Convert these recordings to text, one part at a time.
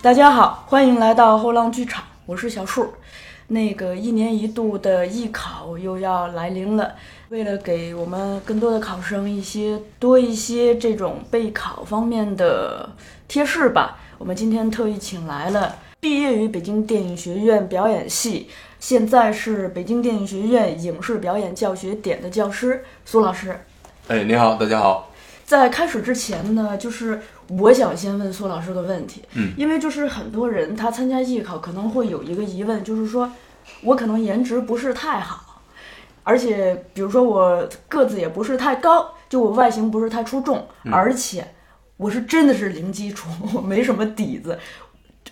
大家好，欢迎来到后浪剧场，我是小树。那个一年一度的艺考又要来临了，为了给我们更多的考生一些多一些这种备考方面的贴士吧，我们今天特意请来了毕业于北京电影学院表演系，现在是北京电影学院影视表演教学点的教师苏老师。哎，你好，大家好。在开始之前呢，就是我想先问苏老师个问题，嗯，因为就是很多人他参加艺考可能会有一个疑问，就是说我可能颜值不是太好，而且比如说我个子也不是太高，就我外形不是太出众，而且我是真的是零基础，我没什么底子。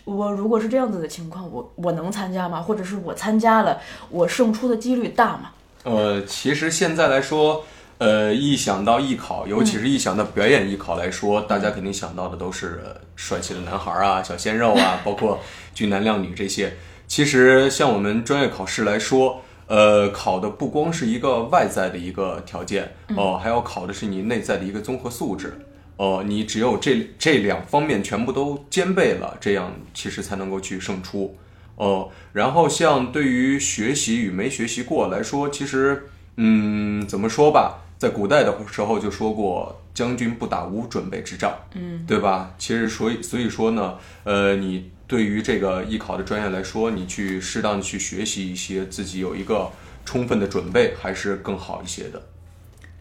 我如果是这样子的情况，我我能参加吗？或者是我参加了，我胜出的几率大吗？呃，其实现在来说，呃，一想到艺考，尤其是一想到表演艺考来说，大家肯定想到的都是呃帅气的男孩啊、小鲜肉啊，包括俊男靓女这些。其实像我们专业考试来说，呃，考的不光是一个外在的一个条件哦、还要考的是你内在的一个综合素质。哦、你只有这这两方面全部都兼备了，这样其实才能够去胜出。哦，然后像对于学习与没学习过来说，其实，嗯，怎么说吧，在古代的时候就说过“将军不打无准备之仗”，嗯，对吧？其实所以所以说呢，呃，你对于这个艺考的专业来说，你去适当的去学习一些，自己有一个充分的准备，还是更好一些的。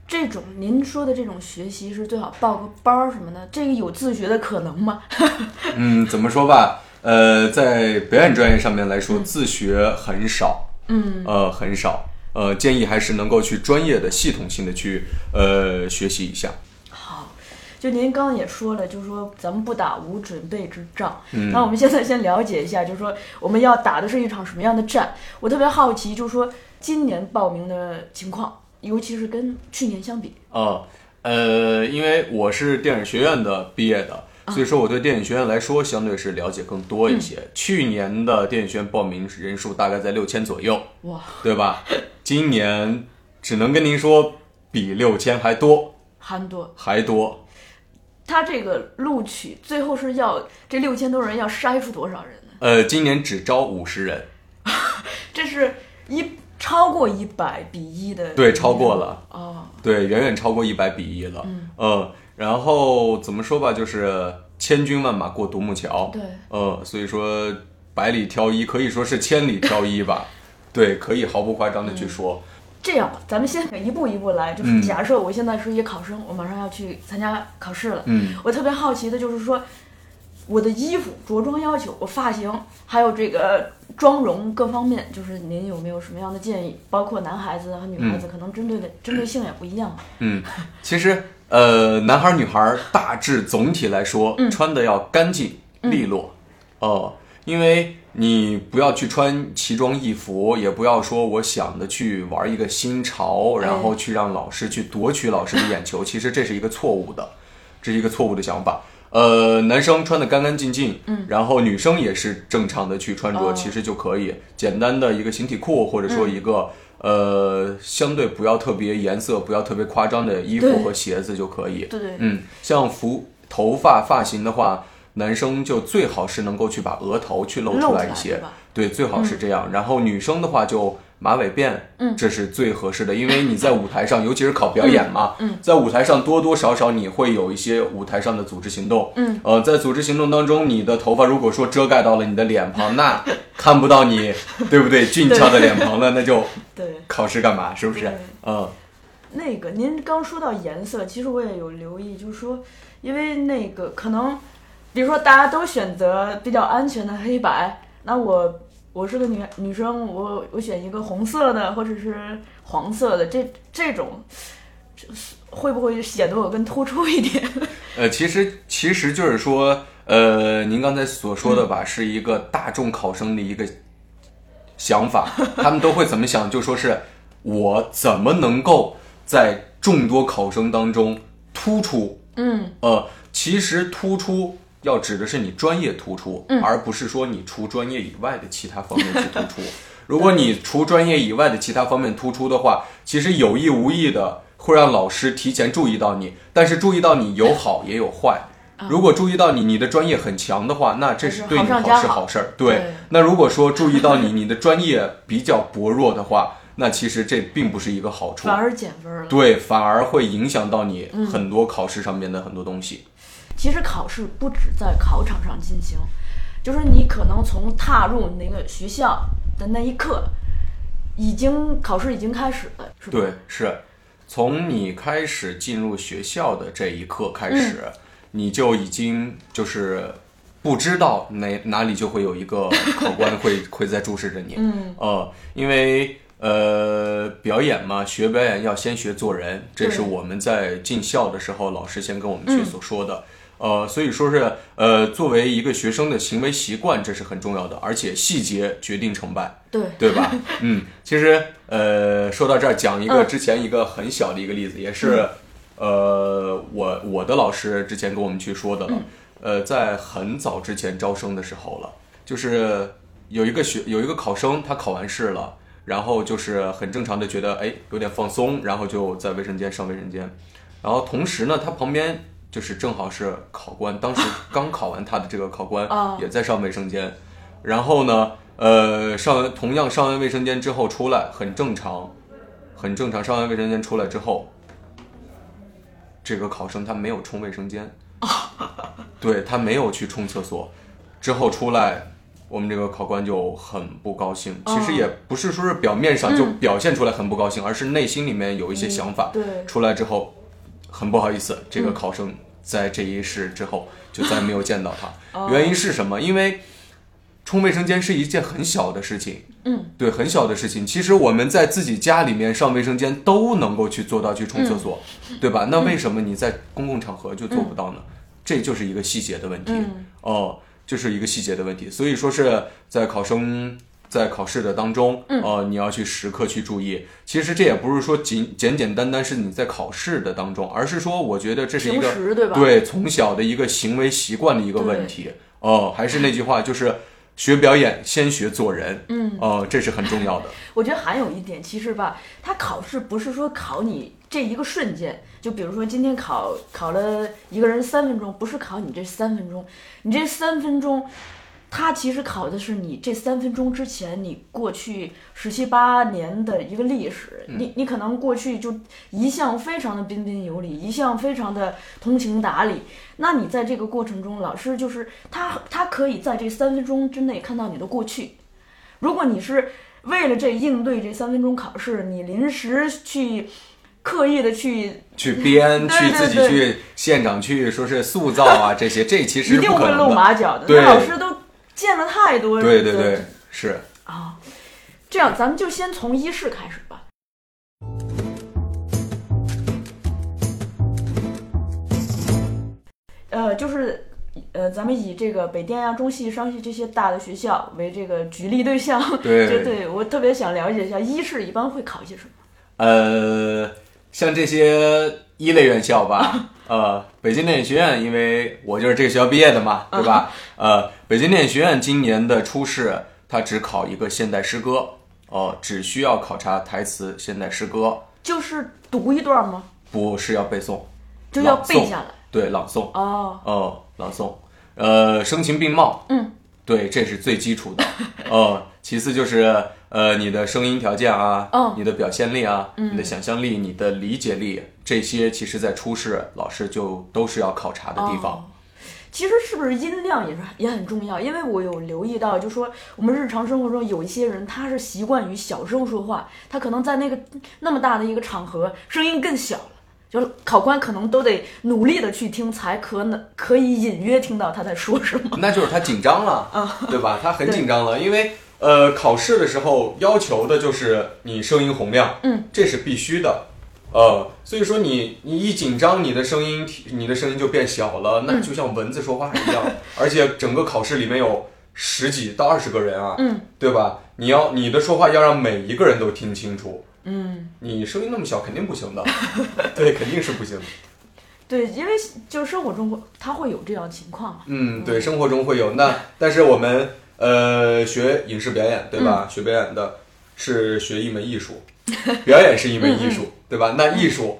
这种您说的这种学习是最好报个班儿什么的，这个有自学的可能吗？嗯，怎么说吧？呃，在表演专业上面来说，自学很少，嗯，呃，很少，呃，建议还是能够去专业的、系统性的去呃学习一下。好，就您刚刚也说了，就是说咱们不打无准备之仗。嗯，那我们现在先了解一下，就是说我们要打的是一场什么样的战？我特别好奇，就是说今年报名的情况，尤其是跟去年相比。哦呃，因为我是电影学院的毕业的，所以说我对电影学院来说相对是了解更多一些。去年的电影学院报名人数大概在六千左右，哇，对吧？今年只能跟您说比六千还多，还多，还多。他这个录取最后是要这六千多人要筛出多少人呢？呃，今年只招五十人，这是一超过一百比一的，对，超过了。哦，对，远远超过一百比一了。嗯然后怎么说吧，就是千军万马过独木桥。对，呃，所以说百里挑一，可以说是千里挑一吧。对，可以毫不夸张的去说。这样吧，咱们先一步一步来。就是嗯假设我现在是一个考生，我马上要去参加考试了。嗯，我特别好奇的就是说，我的衣服着装要求，我发型，还有这个妆容各方面，就是您有没有什么样的建议？包括男孩子和女孩子，可能针对的针对性也不一样。嗯，其实呃，男孩儿女孩儿大致总体来说，穿的要干净利落。哦、因为你不要去穿奇装异服，也不要说我想的去玩一个新潮，然后去让老师去夺取老师的眼球，其实这是一个错误的，这是一个错误的想法。呃，男生穿的干干净净，嗯，然后女生也是正常的去穿着，哦。其实就可以简单的一个形体裤，或者说一个、呃相对不要特别颜色不要特别夸张的衣服和鞋子就可以。对对，嗯，像服头发发型的话，男生就最好是能够去把额头去露出来一些对，最好是这样。然后女生的话就马尾辫，嗯这是最合适的，因为你在舞台上，尤其是考表演嘛，嗯在舞台上多多少少你会有一些舞台上的组织行动，嗯，呃，在组织行动当中，你的头发如果说遮盖到了你的脸庞，那 看不到你，对不对？俊俏的脸庞了，那就对。考试干嘛？是不是？嗯那个，您刚说到颜色，其实我也有留意，就是说，因为那个可能，比如说大家都选择比较安全的黑白，那我我是个女女生，我我选一个红色的或者是黄色的，这这种这会不会显得我更突出一点？呃，其实其实就是说，呃，您刚才所说的吧，是一个大众考生的一个想法，他们都会怎么想？就说是我怎么能够在众多考生当中突出？嗯，呃，其实突出要指的是你专业突出，而不是说你除专业以外的其他方面去突出。如果你除专业以外的其他方面突出的话，其实有意无意的会让老师提前注意到你，但是注意到你有好也有坏。如果注意到你，你的专业很强的话，那这是对你好是好事儿。对对，那如果说注意到你，你的专业比较薄弱的话，那其实这并不是一个好处反，而减分了。对，反而会影响到你很多考试上面的很多东西。其实考试不止在考场上进行，就是你可能从踏入那个学校的那一刻，已经考试已经开始了，是吧？对，是从你开始进入学校的这一刻开始，你就已经就是不知道哪哪里就会有一个考官会 会在注视着你。嗯，呃，因为呃表演嘛，学表演要先学做人，这是我们在进校的时候老师先跟我们去所说的。呃，所以说是呃，作为一个学生的行为习惯，这是很重要的，而且细节决定成败。对对吧？嗯，其实呃，说到这儿，讲一个嗯之前一个很小的一个例子，也是呃，我我的老师之前跟我们去说的了。呃，在很早之前招生的时候了，就是有一个学有一个考生，他考完试了，然后就是很正常的觉得哎有点放松，然后就在卫生间上卫生间，然后同时呢，他旁边就是正好是考官，当时 刚考完他的这个考官哦也在上卫生间，然后呢，呃，上完同样上完卫生间之后出来很正常，很正常。上完卫生间出来之后，这个考生他没有冲卫生间，对他没有去冲厕所，之后出来。我们这个考官就很不高兴，其实也不是说是表面上就表现出来很不高兴，而是内心里面有一些想法。对出来之后，很不好意思，这个考生在这一世之后就再没有见到他。原因是什么？因为冲卫生间是一件很小的事情，嗯，对，很小的事情。其实我们在自己家里面上卫生间都能够去做到去冲厕所，对吧？那为什么你在公共场合就做不到呢？这就是一个细节的问题，嗯哦，就是一个细节的问题。所以说是在考生。在考试的当中，嗯呃，你要去时刻去注意。其实这也不是说仅简简单单是你在考试的当中，而是说，我觉得这是一个对？对从小的一个行为习惯的一个问题。哦，还是那句话，就是学表演先学做人。嗯，哦，这是很重要的。我觉得还有一点，其实吧，他考试不是说考你这一个瞬间，就比如说今天考考了一个人三分钟，不是考你这三分钟，你这三分钟，他其实考的是你这三分钟之前你过去十七八年的一个历史，你你可能过去就一向非常的彬彬有礼，一向非常的通情达理，那你在这个过程中，老师就是他他可以在这三分钟之内看到你的过去。如果你是为了这应对这三分钟考试，你临时去刻意的去，去编，去自己去现场去说是塑造啊，这些，这其实一定会露。马脚的。对那老师都见了太多人对对对，是。啊。这样，咱们就先从一试开始吧。呃，就是呃，咱们以这个北电呀、中戏、商戏这些大的学校为这个举例对象。对 就对我特别想了解一下，一试一般会考些什么？呃，像这些一类院校吧，呃，北京电影学院，因为我就是这个学校毕业的嘛，对吧？呃，北京电影学院今年的初试，它只考一个现代诗歌，哦、只需要考察台词现代诗歌，就是读一段吗？不是要背诵，就要背下来。对，朗诵，哦，哦，朗诵，呃，声情并茂，嗯，对，这是最基础的，呃，其次就是呃你的声音条件啊，哦你的表现力啊，嗯你的想象力、你的理解力，这些其实在初试老师就都是要考察的地方。哦其实是不是音量也是也很重要？因为我有留意到，就说我们日常生活中有一些人，他是习惯于小声说话，他可能在那个那么大的一个场合，声音更小了。就是考官可能都得努力的去听，才可能可以隐约听到他在说什么。那就是他紧张了，对吧？他很紧张了，因为呃，考试的时候要求的就是你声音洪亮，嗯，这是必须的，呃，所以说你你一紧张，你的声音你的声音就变小了，那就像蚊子说话一样，而且整个考试里面有十几到二十个人啊，嗯，对吧？你要你的说话要让每一个人都听清楚，嗯，你声音那么小肯定不行的，对，肯定是不行的。对，因为就是生活中会他会有这样情况嘛。嗯，对，生活中会有。那，但是我们呃学影视表演，对吧？学表演的是学一门艺术，表演是一门艺术，对吧？那艺术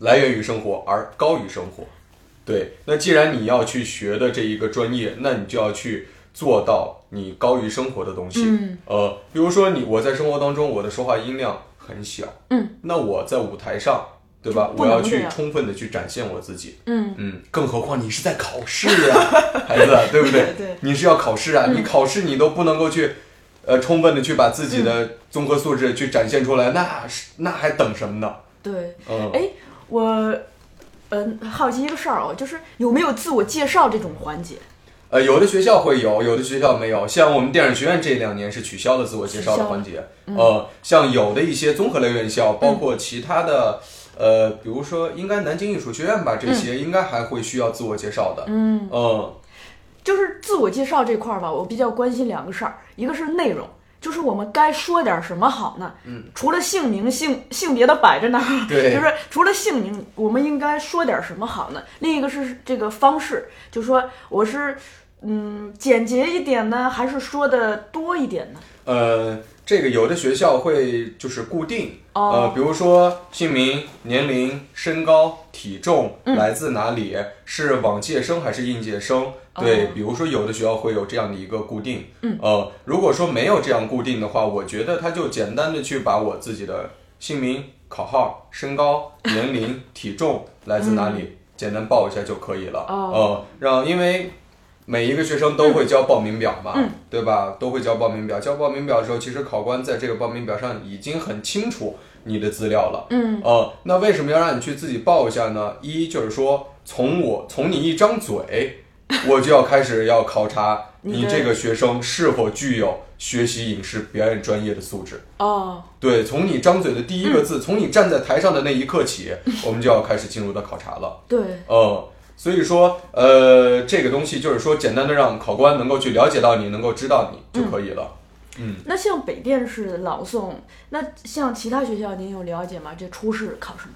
来源于生活而高于生活。对，那既然你要去学的这一个专业，那你就要去做到你高于生活的东西。嗯，呃，比如说你我在生活当中我的说话音量很小，嗯，那我在舞台上，对吧？我要去充分的去展现我自己。嗯嗯，更何况你是在考试啊，孩子，对不对？对你是要考试啊，嗯你考试你都不能够去，呃，充分的去把自己嗯的综合素质去展现出来，那是那还等什么呢？对。嗯，哎，我嗯、好奇一个事儿哦，就是有没有自我介绍这种环节？呃，有的学校会有，有的学校没有。像我们电影学院这两年是取消了自我介绍的环节。嗯呃，像有的一些综合类院校，包括其他的，呃，比如说应该南京艺术学院吧，这些应该还会需要自我介绍的。嗯，嗯就是自我介绍这块儿吧，我比较关心两个事儿，一个是内容，就是我们该说点什么好呢？嗯，除了姓名、性性别的摆着那儿，对 就是除了姓名，我们应该说点什么好呢？另一个是这个方式，就说我是嗯简洁一点呢，还是说的多一点呢？呃，这个有的学校会就是固定，哦。呃，比如说姓名、年龄、身高、体重、嗯。来自哪里，是往届生还是应届生？对，哦比如说有的学校会有这样的一个固定，嗯，呃，如果说没有这样固定的话，我觉得他就简单的去把我自己的姓名、考号、身高、年龄、体重、来自哪里，简单报一下就可以了，呃，让因为。每一个学生都会交报名表嘛，嗯对吧？都会交报名表。交报名表的时候，其实考官在这个报名表上已经很清楚你的资料了。嗯，呃，那为什么要让你去自己报一下呢？一就是说，从我从你一张嘴，我就要开始要考察你这个学生是否具有学习影视表演专业的素质。哦，对，从你张嘴的第一个字，从你站在台上的那一刻起，我们就要开始进入到考察了。对，呃，所以说，呃，这个东西就是说，简单的让考官能够去了解到你，能够知道你就可以了。嗯那像北电是朗诵，那像其他学校您有了解吗？这初试考什么？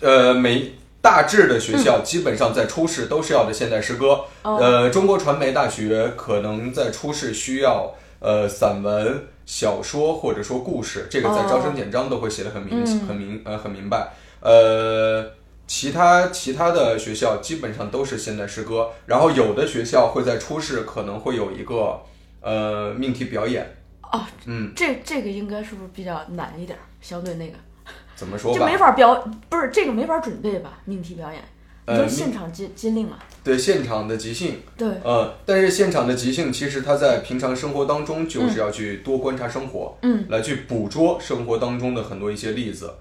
呃，每大致的学校基本上在初试都是要的现代诗歌。哦呃，中国传媒大学可能在初试需要呃散文、小说或者说故事，这个在哦招生简章都会写的很明、嗯很明呃很明白。呃。其他其他的学校基本上都是现代诗歌，然后有的学校会在初试可能会有一个呃命题表演，哦，嗯，这这个应该是不是比较难一点儿？相对那个，怎么说吧？这没法表，不是这个没法准备吧？命题表演，就现场接接令嘛。对现场的即兴，对，呃，但是现场的即兴，其实他在平常生活当中就是要去多观察生活，嗯，来去捕捉生活当中的很多一些例子，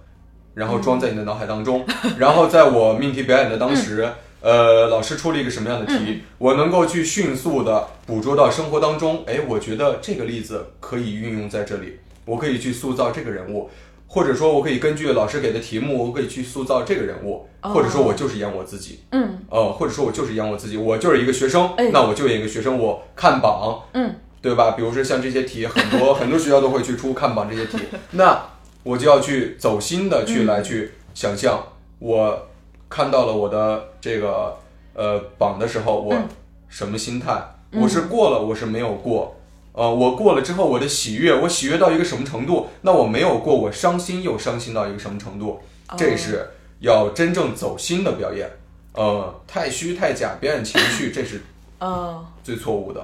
然后装在你的脑海当中，然后在我命题表演的当时，呃，老师出了一个什么样的题，我能够去迅速的捕捉到生活当中，哎，我觉得这个例子可以运用在这里，我可以去塑造这个人物。或者说，我可以根据老师给的题目，我可以去塑造这个人物，或者说我就是演我自己。嗯。呃，或者说我就是演我自己，我就是一个学生，哎那我就演一个学生，我看榜，嗯，对吧？比如说像这些题，很多 很多学校都会去出看榜这些题，那我就要去走心的去来去想象，我看到了我的这个呃榜的时候，我嗯什么心态？我是过了，我是没有过。呃，我过了之后，我的喜悦，我喜悦到一个什么程度？那我没有过，我伤心又伤心到一个什么程度？这是要真正走心的表演。呃，太虚太假，表演情绪，这是呃，最错误的。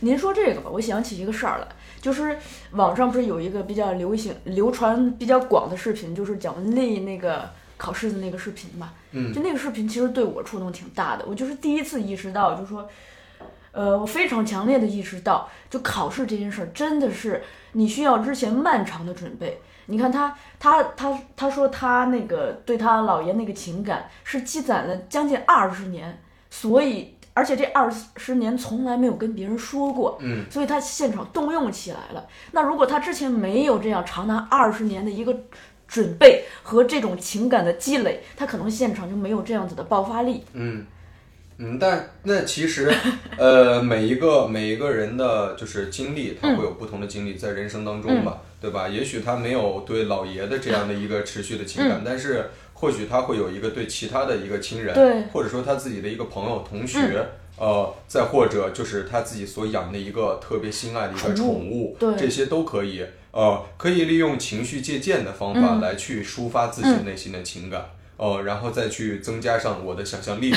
您说这个吧，我想起一个事儿来，就是网上不是有一个比较流行、流传比较广的视频，就是蒋雯丽那个考试的那个视频嘛。嗯就那个视频其实对我触动挺大的，我就是第一次意识到，就说，呃，我非常强烈的意识到，就考试这件事儿真的是你需要之前漫长的准备。你看他，他，他，他说他那个对他姥爷那个情感是积攒了将近二十年，所以而且这二十年从来没有跟别人说过，嗯，所以他现场动用起来了。那如果他之前没有这样长达二十年的一个准备和这种情感的积累，他可能现场就没有这样子的爆发力。嗯嗯，但那其实，呃，每一个每一个人的就是经历，他会有不同的经历在人生当中吧，对吧？也许他没有对老爷的这样的一个持续的情感，但是或许他会有一个对其他的一个亲人，对或者说他自己的一个朋友、同学。呃，再或者就是他自己所养的一个特别心爱的一个宠宠物，对这些都可以。呃，可以利用情绪借鉴的方法来去抒发自己内心的情感。呃，然后再去增加上我的想象力。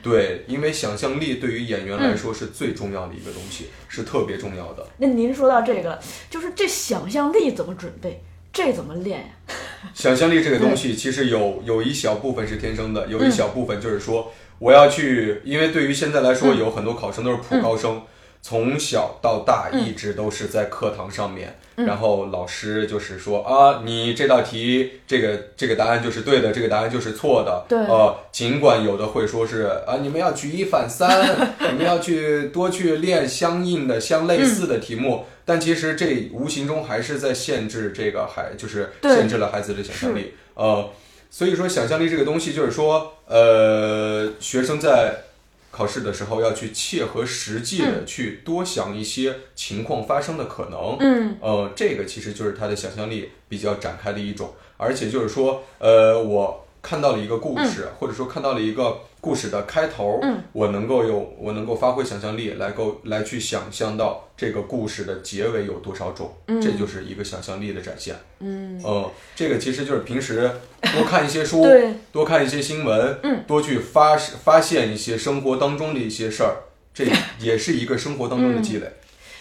对，因为想象力对于演员来说是最重要的一个东西，是特别重要的。那您说到这个，就是这想象力怎么准备？这怎么练呀？想象力这个东西，其实有有一小部分是天生的，有一小部分就是说我要去，因为对于现在来说，有很多考生都是普高生，从小到大一直都是在课堂上面，然后老师就是说啊，你这道题这个这个答案就是对的，这个答案就是错的。对。呃，尽管有的会说是啊，你们要举一反三，你们要去多去练相应的、相类似的题目，但其实这无形中还是在限制这个孩，就是限制了孩子的想象力。呃，所以说想象力这个东西，就是说，呃，学生在考试的时候要去切合实际的去多想一些情况发生的可能。嗯，呃，这个其实就是他的想象力比较展开的一种，而且就是说，呃，我看到了一个故事，或者说看到了一个故事的开头，嗯，我能够有我能够发挥想象力来够来去想象到这个故事的结尾有多少种，这就是一个想象力的展现。嗯，呃，这个其实就是平时多看一些书，对，多看一些新闻，嗯，多去发发现一些生活当中的一些事儿，这也是一个生活当中的积累。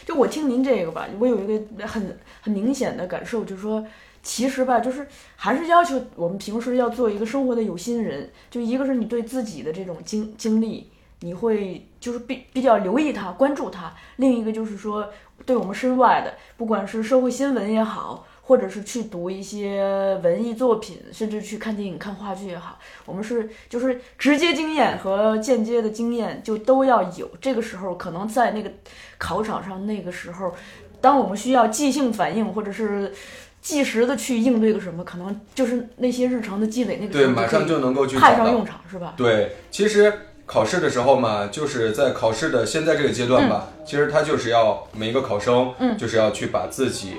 就我听您这个吧，我有一个很很明显的感受，就是说，其实吧，就是还是要求我们平时要做一个生活的有心人。就一个是你对自己的这种经经历，你会就是比比较留意它、关注它；另一个就是说，对我们身外的，不管是社会新闻也好，或者是去读一些文艺作品，甚至去看电影、看话剧也好，我们是就是直接经验和间接的经验就都要有。这个时候可能在那个考场上，那个时候，当我们需要即兴反应或者是即时的去应对个什么，可能就是那些日常的积累，那个对，马上就能够去派上用场，是吧？对，其实考试的时候嘛，就是在考试的现在这个阶段吧，其实他就是要每一个考生，嗯就是要去把自己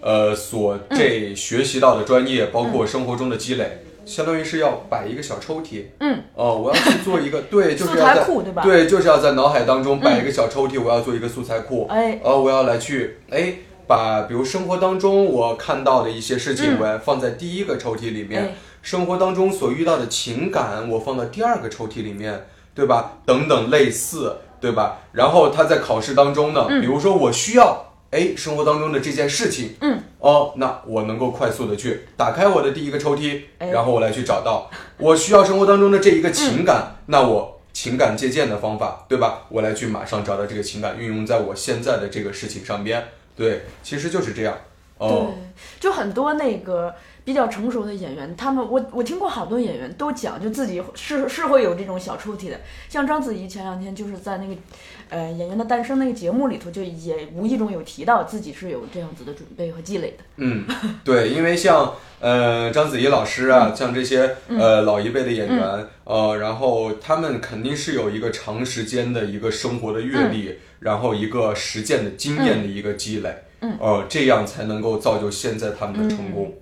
呃所这学习到的专业，包括生活中的积累。相当于是要摆一个小抽屉，嗯，哦，我要去做一个，对，就是要在对吧？对，就是要在脑海当中摆一个小抽屉，我要做一个素材库，哎，呃，我要来去，哎，把比如生活当中我看到的一些事情，嗯。我要放在第一个抽屉里面；哎。生活当中所遇到的情感，我放到第二个抽屉里面，对吧？等等类似，对吧？然后他在考试当中呢，比如说我需要，哎，生活当中的这件事情，嗯，哦，那我能够快速的去打开我的第一个抽屉，哎然后我来去找到我需要生活当中的这一个情感，那我情感借鉴的方法，对吧？我来去马上找到这个情感，运用在我现在的这个事情上边。对，其实就是这样。哦，对，就很多那个比较成熟的演员，他们我我听过好多演员都讲，就自己是是会有这种小抽屉的。像章子怡前两天就是在那个呃《演员的诞生》那个节目里头，就也无意中有提到自己是有这样子的准备和积累的。嗯，对，因为像呃章子怡老师啊，像这些呃老一辈的演员，呃，然后他们肯定是有一个长时间的一个生活的阅历，然后一个实践的经验的一个积累，嗯，呃，这样才能够造就现在他们的成功。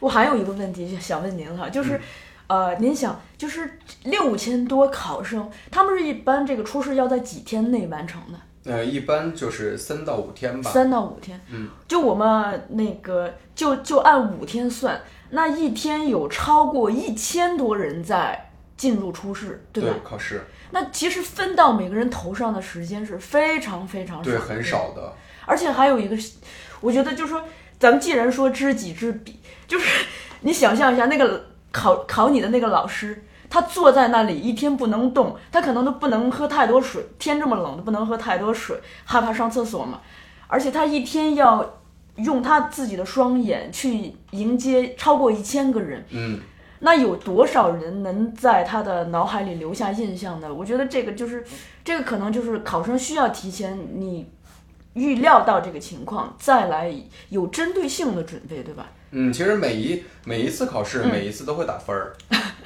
我还有一个问题想问您哈，就是，呃，您想，就是六千多考生，他们是一般这个初试要在几天内完成的？呃，一般就是三到五天吧。三到五天。嗯，就我们那个，就就按五天算，那一天有超过一千多人在进入初试，对吧？考试，那其实分到每个人头上的时间是非常非常少，对，很。少的。而且还有一个，我觉得就是说，咱们既然说知己知彼，就是你想象一下，那个考考你的那个老师，他坐在那里一天不能动，他可能都不能喝太多水，天这么冷都不能喝太多水，害怕上厕所嘛。而且他一天要用他自己的双眼去迎接超过一千个人，嗯，那有多少人能在他的脑海里留下印象呢？我觉得这个就是，这个可能就是考生需要提前你预料到这个情况，再来有针对性的准备，对吧？嗯，其实每一每一次考试，每一次都会打分儿，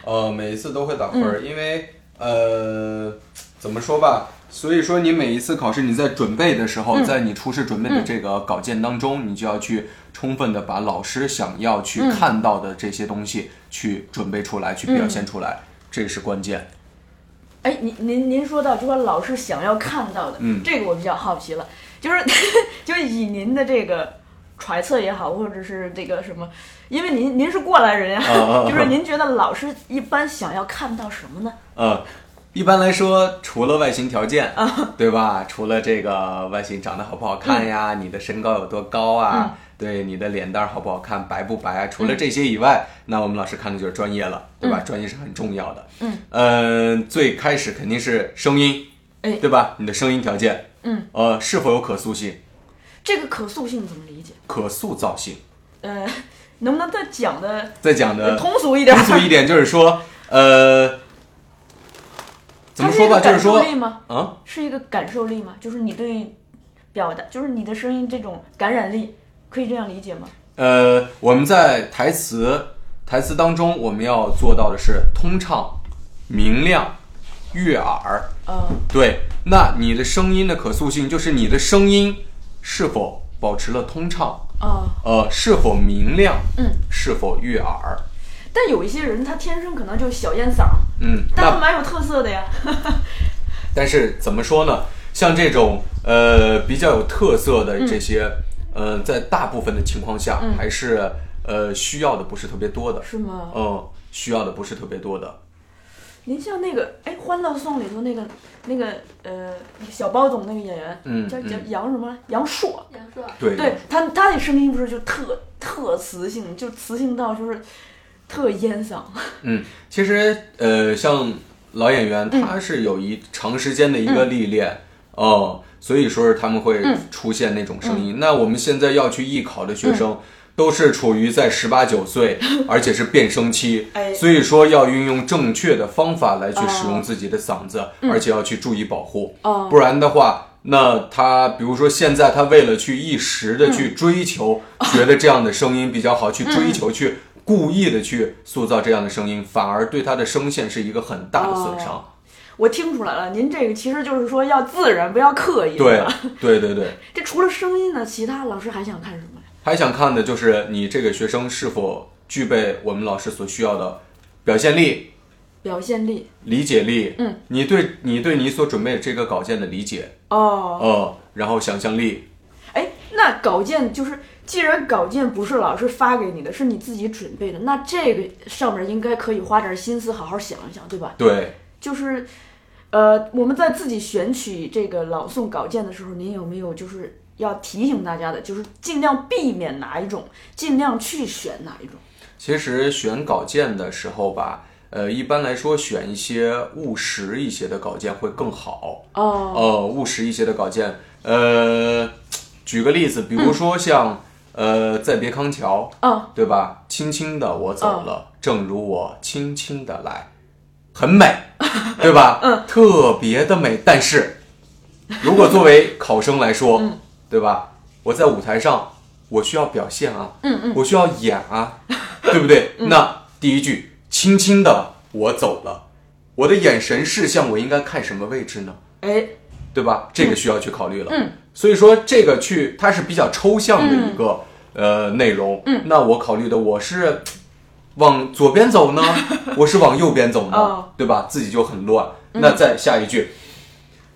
呃，每一次都会打分儿，因为呃，怎么说吧？所以说你每一次考试，你在准备的时候，在你初试准备的这个稿件当中，你就要去充分的把老师想要去看到的这些东西去准备出来，去表现出来，这是关键。哎，您您您说到就说老师想要看到的，嗯。这个我比较好奇了，就是 就是以您的这个揣测也好，或者是这个什么，因为您您是过来人呀、就是您觉得老师一般想要看到什么呢？呃，一般来说，除了外形条件，啊对吧？除了这个外形长得好不好看呀，你的身高有多高啊？嗯对你的脸蛋好不好看，白不白啊？除了这些以外，那我们老师看的就是专业了，对吧？专业是很重要的。嗯，呃，最开始肯定是声音，哎对吧？你的声音条件，嗯，呃，是否有可塑性、这个可塑性怎么理解？可塑造性？呃，能不能再讲的再讲的通俗一点？通俗一点，就是说，呃，怎么说吧，就是说？啊，是一个感受力吗？就是你对表达，就是你的声音这种感染力，可以这样理解吗？呃，我们在台词台词当中，我们要做到的是通畅、明亮、悦耳。呃，对，那你的声音的可塑性，就是你的声音是否保持了通畅，啊、呃，是否明亮，嗯，是否悦耳，但有一些人他天生可能就小烟嗓，嗯，但他蛮有特色的呀。但是怎么说呢？像这种呃比较有特色的这些，呃，在大部分的情况下，还是呃需要的不是特别多的，是吗？嗯，需要的不是特别多的。您像那个哎，《欢乐颂》里头那个那个呃小包总那个演员，嗯叫叫嗯杨什么杨烁，杨烁，对对他他那声音不是就特特磁性，就磁性到就是特烟嗓。嗯，其实呃，像老演员，他是有一长时间的一个历练，哦、所以说是他们会出现那种声音。那我们现在要去艺考的学生。都是处于在十八九岁，而且是变声期，哎。所以说要运用正确的方法来去使用哦自己的嗓子，而且要去注意保护，哦。不然的话，那他比如说现在他为了去一时的去追求，觉得这样的声音比较好，去追求去故意的去塑造这样的声音，反而对他的声线是一个很大的损伤。我听出来了，您这个其实就是说要自然，不要刻意，对？对对对，这除了声音呢，其他老师还想看什么呀？还想看的就是你这个学生是否具备我们老师所需要的表现力、表现力。理解力，嗯，你对你对你所准备这个稿件的理解，哦，呃，然后想象力，哎，那稿件就是，既然稿件不是老师发给你的，是你自己准备的，那这个上面应该可以花点心思好好想一想，对吧？对，就是，呃，我们在自己选取这个朗诵稿件的时候，您有没有就是要提醒大家的，就是尽量避免哪一种，尽量去选哪一种？其实选稿件的时候吧，呃，一般来说选一些务实一些的稿件会更好。哦，呃，务实一些的稿件，呃，举个例子，比如说像、呃，再别康桥，哦，对吧？轻轻的我走了，正如我轻轻的来，很美，对吧？嗯，特别的美。但是，如果作为考生来说，对吧？我在舞台上，我需要表现啊，嗯嗯，我需要演啊，对不对？那第一句，轻轻的我走了，我的眼神视向我应该看什么位置呢？哎，对吧？这个需要去考虑了。嗯，所以说这个去它是比较抽象的一个、呃内容。嗯，那我考虑的我是往左边走呢，我是往右边走呢，哦对吧？自己就很乱。那再下一句，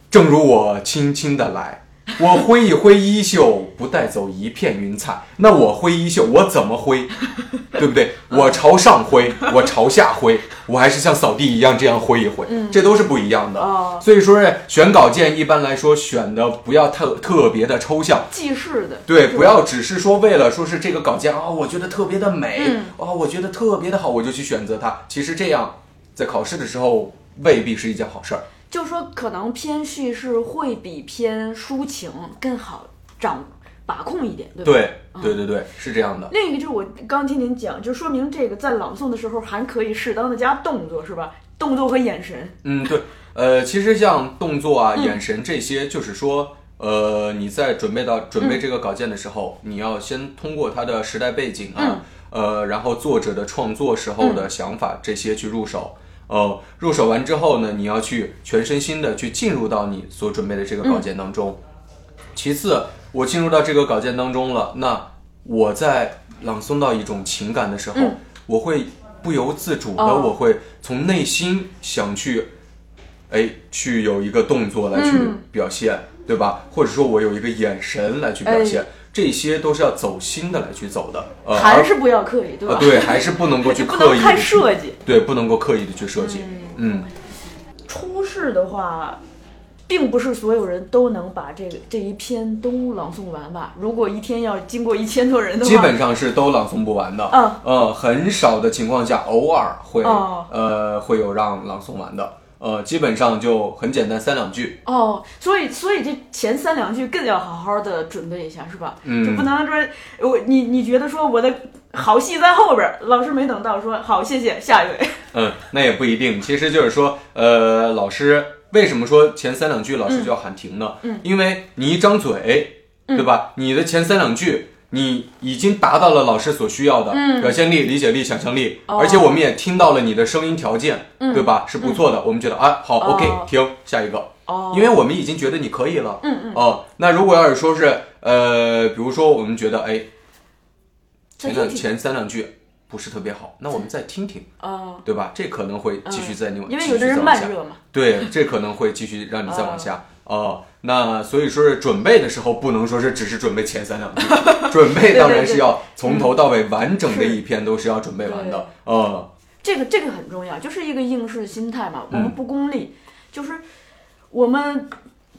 正如我轻轻的来。我挥一挥衣袖，不带走一片云彩。那我挥衣袖，我怎么挥？对不对？我朝上挥，我朝下挥，我还是像扫地一样这样挥一挥，这都是不一样的。哦所以说选稿件一般来说选的不要特特别的抽象，记事的，对，不要只是说为了说是这个稿件啊、我觉得特别的美，嗯啊、我觉得特别的好，我就去选择它。其实这样在考试的时候未必是一件好事儿。就说可能偏叙事会比偏抒情更好掌把控一点，对吧？对，对对对，是这样的。另一个就是我刚听您讲，就说明这个在朗诵的时候还可以适当的加动作，是吧？动作和眼神。嗯，对，呃，其实像动作嗯啊、眼神这些，就是说，呃，你在准备到准备这个稿件的时候，你要先通过它的时代背景嗯啊，呃，然后作者的创作时候的想法这些去入手。呃，入手完之后呢，你要去全身心的去进入到你所准备的这个稿件当中。其次，我进入到这个稿件当中了，那我在朗诵到一种情感的时候，我会不由自主的，哦。我会从内心想去，哎，去有一个动作来去嗯。表现，对吧？或者说我有一个眼神来去表现，哎这些都是要走心的来去走的，呃，还是不要刻意，对吧？呃对，还是不能够 刻意的去设计。对，不能够刻意的去设计，嗯初试的话，并不是所有人都能把这个这一篇都朗诵完吧？如果一天要经过一千多人的话，基本上是都朗诵不完的，嗯呃，很少的情况下，偶尔会、哦呃会有让朗诵完的，呃，基本上就很简单，三两句，哦，所以所以这前三两句更要好好的准备一下，是吧？嗯就不能说我你你觉得说我的好戏在后边，老师没等到说好谢谢下一位。嗯，那也不一定。其实就是说，呃，老师为什么说前三两句老师就要喊停呢？嗯因为你一张嘴，对吧？你的前三两句。你已经达到了老师所需要的表现力、理解力、想象力，而且我们也听到了你的声音条件，对吧？是不错的。我们觉得啊，好，OK，哦停，下一个。哦因为我们已经觉得你可以了。嗯嗯。哦，那如果要是说是呃，比如说我们觉得哎，前两三两句不是特别好，那我们再听听，哦，对吧？这可能会继续在你往，因为有的人慢热嘛。对，这可能会继续让你再往下。哦，那所以说是准备的时候，不能说是只是准备前三两句，准备当然是要从头到尾完整的一篇都是要准备完的。呃，这个这个很重要，就是一个应试心态嘛。我嗯们不功利，就是我们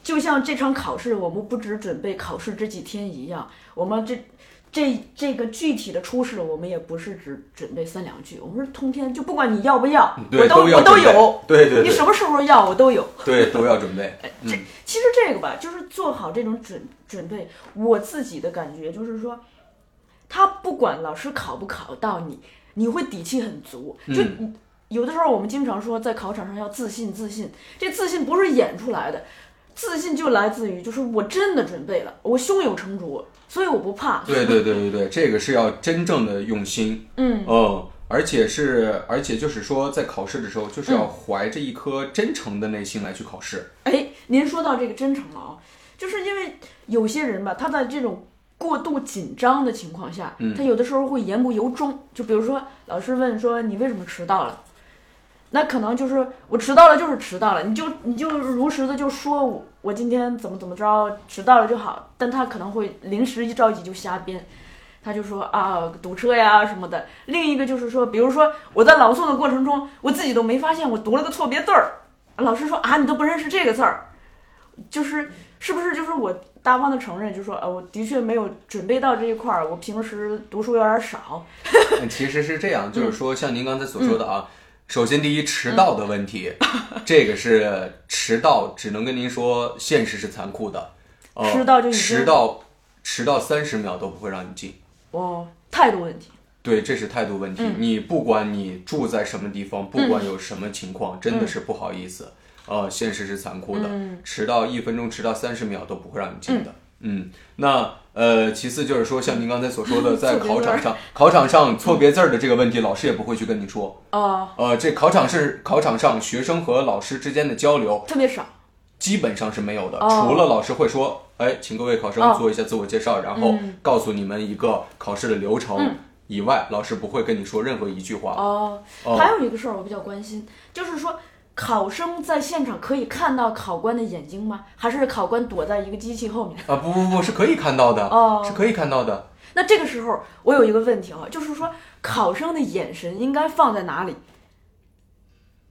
就像这场考试，我们不只准备考试这几天一样，我们这这这个具体的初试，我们也不是只准备三两句，我们是通篇，就不管你要不要，我都我都有，对对对你什么时候要我都有。对，都要准备。嗯其实这个吧，就是做好这种准准备，我自己的感觉就是说，他不管老师考不考到你，你会底气很足。就嗯有的时候我们经常说，在考场上要自信，自信，这自信不是演出来的，自信就来自于就是我真的准备了，我胸有成竹，所以我不怕。对对对对对，这个是要真正的用心。嗯，嗯，而且是，而且就是说，在考试的时候，就是要怀着一颗真诚的内心来去考试。哎，您说到这个真诚了啊，就是因为有些人吧，他在这种过度紧张的情况下，嗯他有的时候会言不由衷。就比如说，老师问说你为什么迟到了，那可能就是我迟到了就是迟到了，你就你就如实的就说我我今天怎么怎么着迟到了就好，但他可能会临时一着急就瞎编。他就说啊，堵车呀什么的。另一个就是说，比如说我在朗诵的过程中，我自己都没发现我读了个错别字儿，老师说啊，你都不认识这个字儿，就是是不是就是我大方的承认，就说呃，我的确没有准备到这一块儿，我平时读书有点少。嗯其实是这样，就是说，像您刚才所说的啊，首先第一，迟到的问题，这个是迟到，只能跟您说，现实是残酷的。呃迟到就迟到，迟到三十秒都不会让你进。哦，态度问题。对，这是态度问题。你不管你住在什么地方，不管有什么情况，真的是不好意思。呃，现实是残酷的，迟到一分钟，迟到三十秒都不会让你进的。嗯，那呃，其次就是说，像您刚才所说的，在考场上，考场上错别字儿的这个问题，老师也不会去跟你说。哦，呃，这考场是考场上学生和老师之间的交流，特别少。基本上是没有的，哦。除了老师会说，哎，请各位考生哦。做一下自我介绍，然后告诉你们一个考试的流程嗯。以外，老师不会跟你说任何一句话。哦，哦。还有一个事儿我比较关心，就是说考生在现场可以看到考官的眼睛吗？还是考官躲在一个机器后面？啊，不不不，是可以看到的，哦是可以看到的。那这个时候我有一个问题啊，就是说考生的眼神应该放在哪里？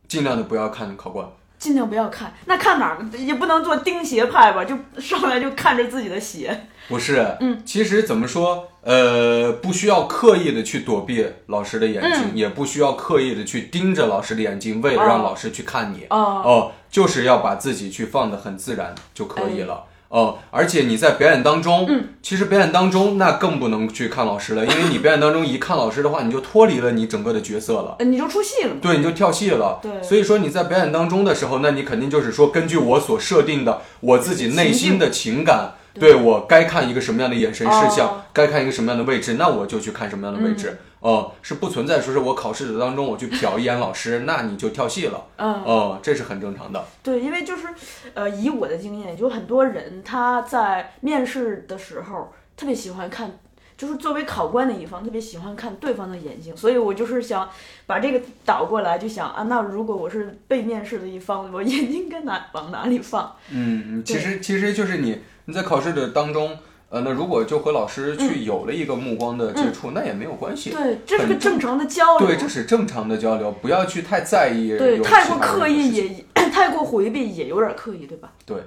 尽量的不要看考官。尽量不要看，那看哪儿？也不能做钉鞋派吧，就上来就看着自己的鞋。不是，嗯，其实怎么说，呃，不需要刻意的去躲避老师的眼睛，嗯也不需要刻意的去盯着老师的眼睛，为了让哦老师去看你。哦哦，就是要把自己去放的很自然就可哎以了。哦，而且你在表演当中，嗯其实表演当中那更不能去看老师了，因为你表演当中一看老师的话，你就脱离了你整个的角色了。呃你就出戏了。对，你就跳戏了。对所以说你在表演当中的时候，那你肯定就是说，根据我所设定的我自己内心的情感，对我该看一个什么样的眼神视向，哦嗯该看一个什么样的位置，那我就去看什么样的位置。哦、是不存在说是我考试的当中我去瞟一眼老师，那你就跳戏了。嗯，哦、这是很正常的。对，因为就是，呃，以我的经验，就很多人他在面试的时候特别喜欢看，就是作为考官的一方特别喜欢看对方的眼睛，所以我就是想把这个倒过来，就想啊，那如果我是被面试的一方，我 眼睛该哪往哪里放？嗯，其实其实就是你你在考试的当中，呃，那如果就和老师去有了一个目光的接触，那也没有关系。嗯对，这是个正常的交流。对，这是正常的交流，不要去太在意。对，太过刻意也 太过回避也有点刻意，对吧？对，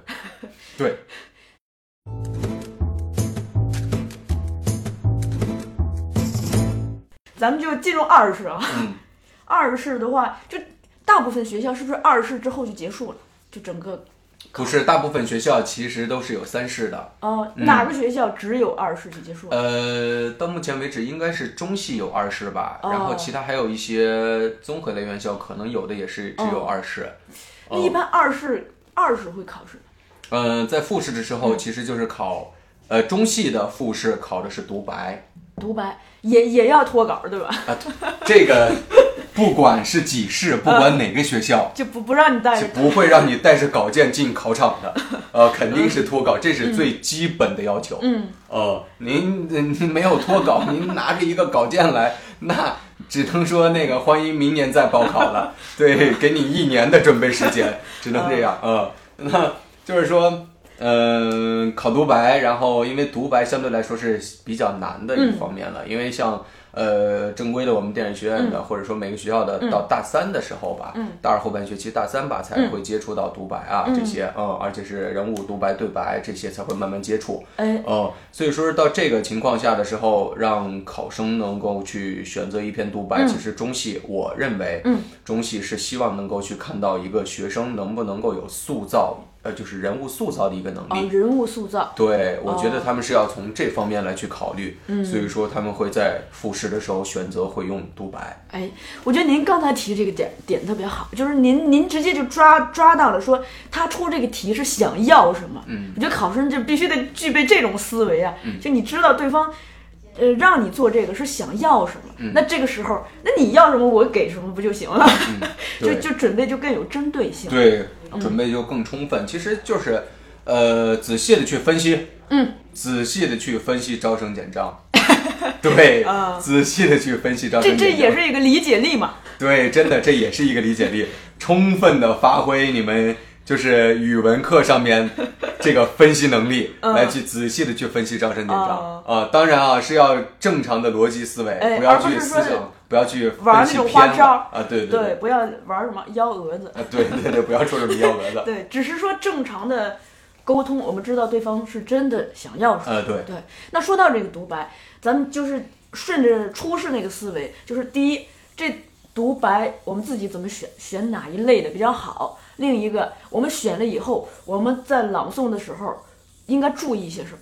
对。咱们就进入二试啊。嗯，二试的话，就大部分学校是不是二试之后就结束了？就整个不是，大部分学校其实都是有三试的。哦，哪个学校只有二试就结束了？呃，到目前为止应该是中戏有二试吧，哦然后其他还有一些综合类院校，可能有的也是只有二试。那一般二试二试会考试吗？嗯、在复试的时候，其实就是考，呃，中戏的复试考的是独白独白也也要脱稿，对吧？啊，这个不管是几试，不管哪个学校。就不不让你带是着。不会让你带着稿件进考场的，呃，肯定是脱稿，这是最基本的要求。嗯，呃，您您没有脱稿，您拿着一个稿件来，那只能说那个欢迎明年再报考了。对，给你一年的准备时间，只能这样。呃，那就是说，嗯、考独白，然后因为独白相对来说是比较难的一方面了，因为像。呃，正规的我们电影学院的，或者说每个学校的，到大三的时候吧，大二后半学期大三吧才会接触到独白啊、这些，嗯，而且是人物独白、对白这些才会慢慢接触。哎，哦，所以说到这个情况下的时候，让考生能够去选择一篇独白，其实中戏我认为，嗯，中戏是希望能够去看到一个学生能不能够有塑造，呃，就是人物塑造的一个能力。啊，人物塑造。对，我觉得他们是要从这方面来去考虑，所以说他们会在复试的时候选择会用独白。哎，我觉得您刚才提这个点点特别好，就是您您直接就抓抓到了，说他出这个题是想要什么。嗯，我觉得考生就必须得具备这种思维啊，就你知道对方。呃，让你做这个是想要什么？那这个时候，那你要什么我给什么不就行了？就就准备就更有针对性。对，准备就更充分。其实就是，呃，仔细的去分析，嗯，仔细的去分析招生简章，对，啊仔细的去分析招生这简章，这也是一个理解力嘛。对，真的这也是一个理解力，充分的发挥你们就是语文课上面这个分析能力，来去仔细的去分析招生简章。哦。啊、当然啊，是要正常的逻辑思维，哎不要去思想，不要去玩那种花招啊，对对，对。不要玩什么幺蛾子。啊，对对对，不要说什么幺蛾子，对，只是说正常的沟通，我们知道对方是真的想要什么。呃，对。对，那说到这个独白，咱们就是顺着初试那个思维，就是第一，这独白我们自己怎么选，选哪一类的比较好；另一个，我们选了以后，我们在朗诵的时候应该注意些什么？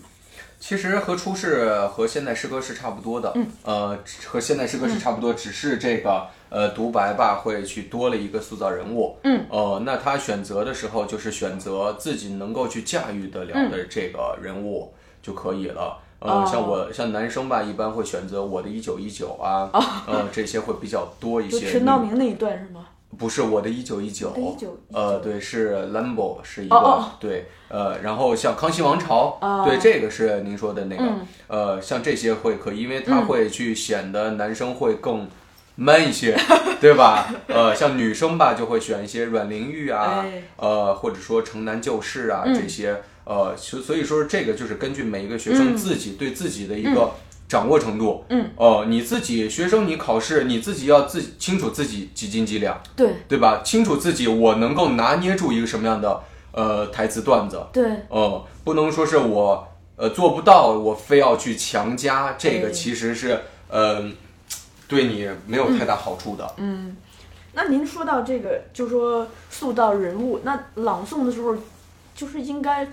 其实和初试和现代诗歌是差不多的，嗯，呃，和现代诗歌是差不多，只是这个呃独白吧会去多了一个塑造人物，嗯，呃，那他选择的时候就是选择自己能够去驾驭得了的这个人物就可以了。呃，哦像我像男生吧，一般会选择我的一九一九啊，呃，这些会比较多一些。陈道明那一段是吗？不是我的一九一九你的1919，呃，对，是 Lambo 是一个、对，呃，然后像康熙王朝，哦。对，这个是您说的那个，嗯。呃，像这些会可以，因为它会去显得男生会更 man 一些，对吧？呃，像女生吧，就会选一些阮玲玉啊，哎。呃，或者说城南旧事啊、嗯。这些，呃，所所以说这个就是根据每一个学生自己对自己的一个。掌握程度，嗯，哦、你自己学生你考试你自己要自己清楚自己几斤几两，对对吧？清楚自己我能够拿捏住一个什么样的呃台词段子，对，呃，不能说是我呃做不到，我非要去强加，这个其实是呃对你没有太大好处的。嗯，那您说到这个，就说塑造人物，那朗诵的时候，就是应该，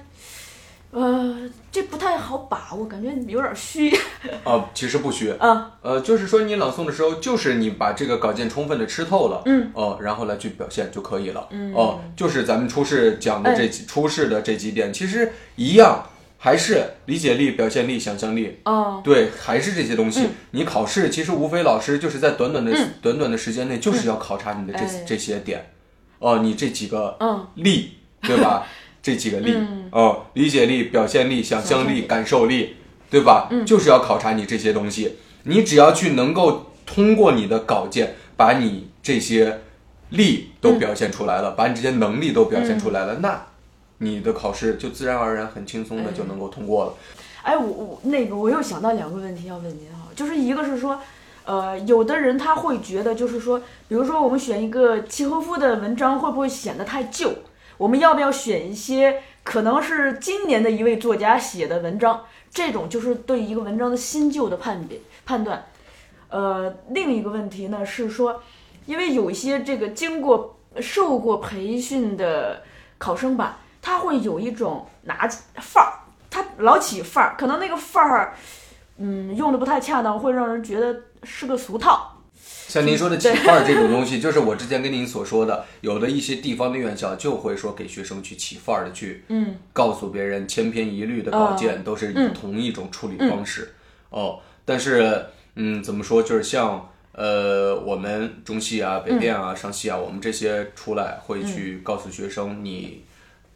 呃，这不太好把握，感觉有点虚。啊、其实不虚，啊。呃，就是说你朗诵的时候，就是你把这个稿件充分的吃透了，嗯，哦、然后来去表现就可以了，嗯。哦、就是咱们初试讲的这哎几、初试的这几点，其实一样，还是理解力、表现力、想象力，哦，对，还是这些东西。嗯。你考试其实无非老师就是在短短的、嗯。短短的时间内，就是要考察你的这、哎。这些点，哦、你这几个嗯。力，对吧？这几个力，嗯哦、理解力、表现力、想象力、感受力，对吧？嗯就是要考察你这些东西。你只要去能够通过你的稿件，把你这些力都表现出来了，把你这些能力都表现出来了，那你的考试就自然而然很轻松的就能够通过了。哎，我我那个我又想到两个问题要问您哈，就是一个是说，呃，有的人他会觉得就是说，比如说我们选一个契诃夫的文章会不会显得太旧？我们要不要选一些可能是今年的一位作家写的文章？这种就是对一个文章的新旧的判别判断。呃，另一个问题呢是说，因为有一些这个经过受过培训的考生吧，他会有一种拿范儿，他老起范儿，可能那个范儿，嗯，用的不太恰当，会让人觉得是个俗套。像您说的起范儿这种东西，就是我之前跟您所说的，有的一些地方的院校就会说给学生去起范儿的去，嗯，告诉别人千篇一律的稿件都是以同一种处理方式，哦，但是，嗯，怎么说，就是像呃我们中戏啊、北电啊、上戏啊，我们这些出来会去告诉学生，你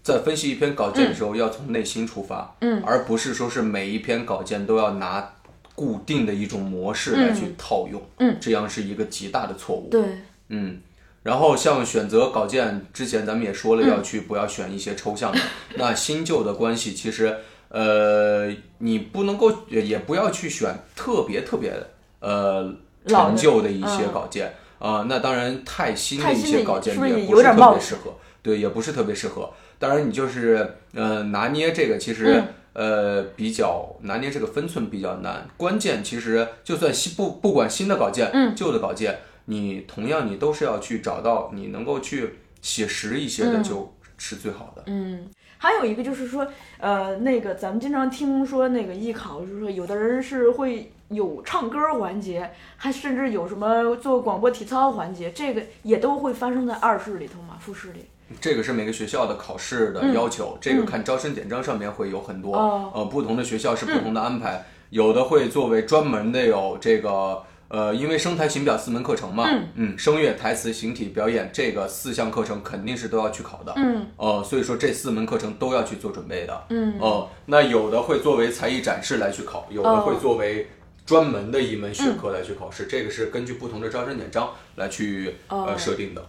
在分析一篇稿件的时候要从内心出发，嗯，而不是说是每一篇稿件都要拿固定的一种模式来去套用，嗯，这样是一个极大的错误，对，嗯，然后像选择稿件之前，咱们也说了要去不要选一些抽象的。那新旧的关系，其实呃，你不能够也也不要去选特别特别呃陈旧的一些稿件啊、那当然太新的一些稿件也也不是特别适合，对，也不是特别适合。当然，你就是呃拿捏这个，其实、嗯呃比较拿捏这个分寸比较难。关键其实就算新不不管新的稿件，嗯旧的稿件，你同样你都是要去找到你能够去写实一些的，嗯就是最好的。嗯，还有一个就是说，呃，那个咱们经常听说那个艺考，就是说有的人是会有唱歌环节，还甚至有什么做广播体操环节，这个也都会发生在二试里头嘛，复试里。这个是每个学校的考试的要求，这个看招生简章上面会有很多，哦。呃，不同的学校是不同的安排，有的会作为专门的有这个。呃，因为声台形表四门课程嘛，嗯。声乐、台词、形体、表演这个四项课程肯定是都要去考的，嗯。呃，所以说这四门课程都要去做准备的，嗯。哦、那有的会作为才艺展示来去考，有的哦会作为专门的一门学科来去考试，这个是根据不同的招生简章来去、哦。呃设定的。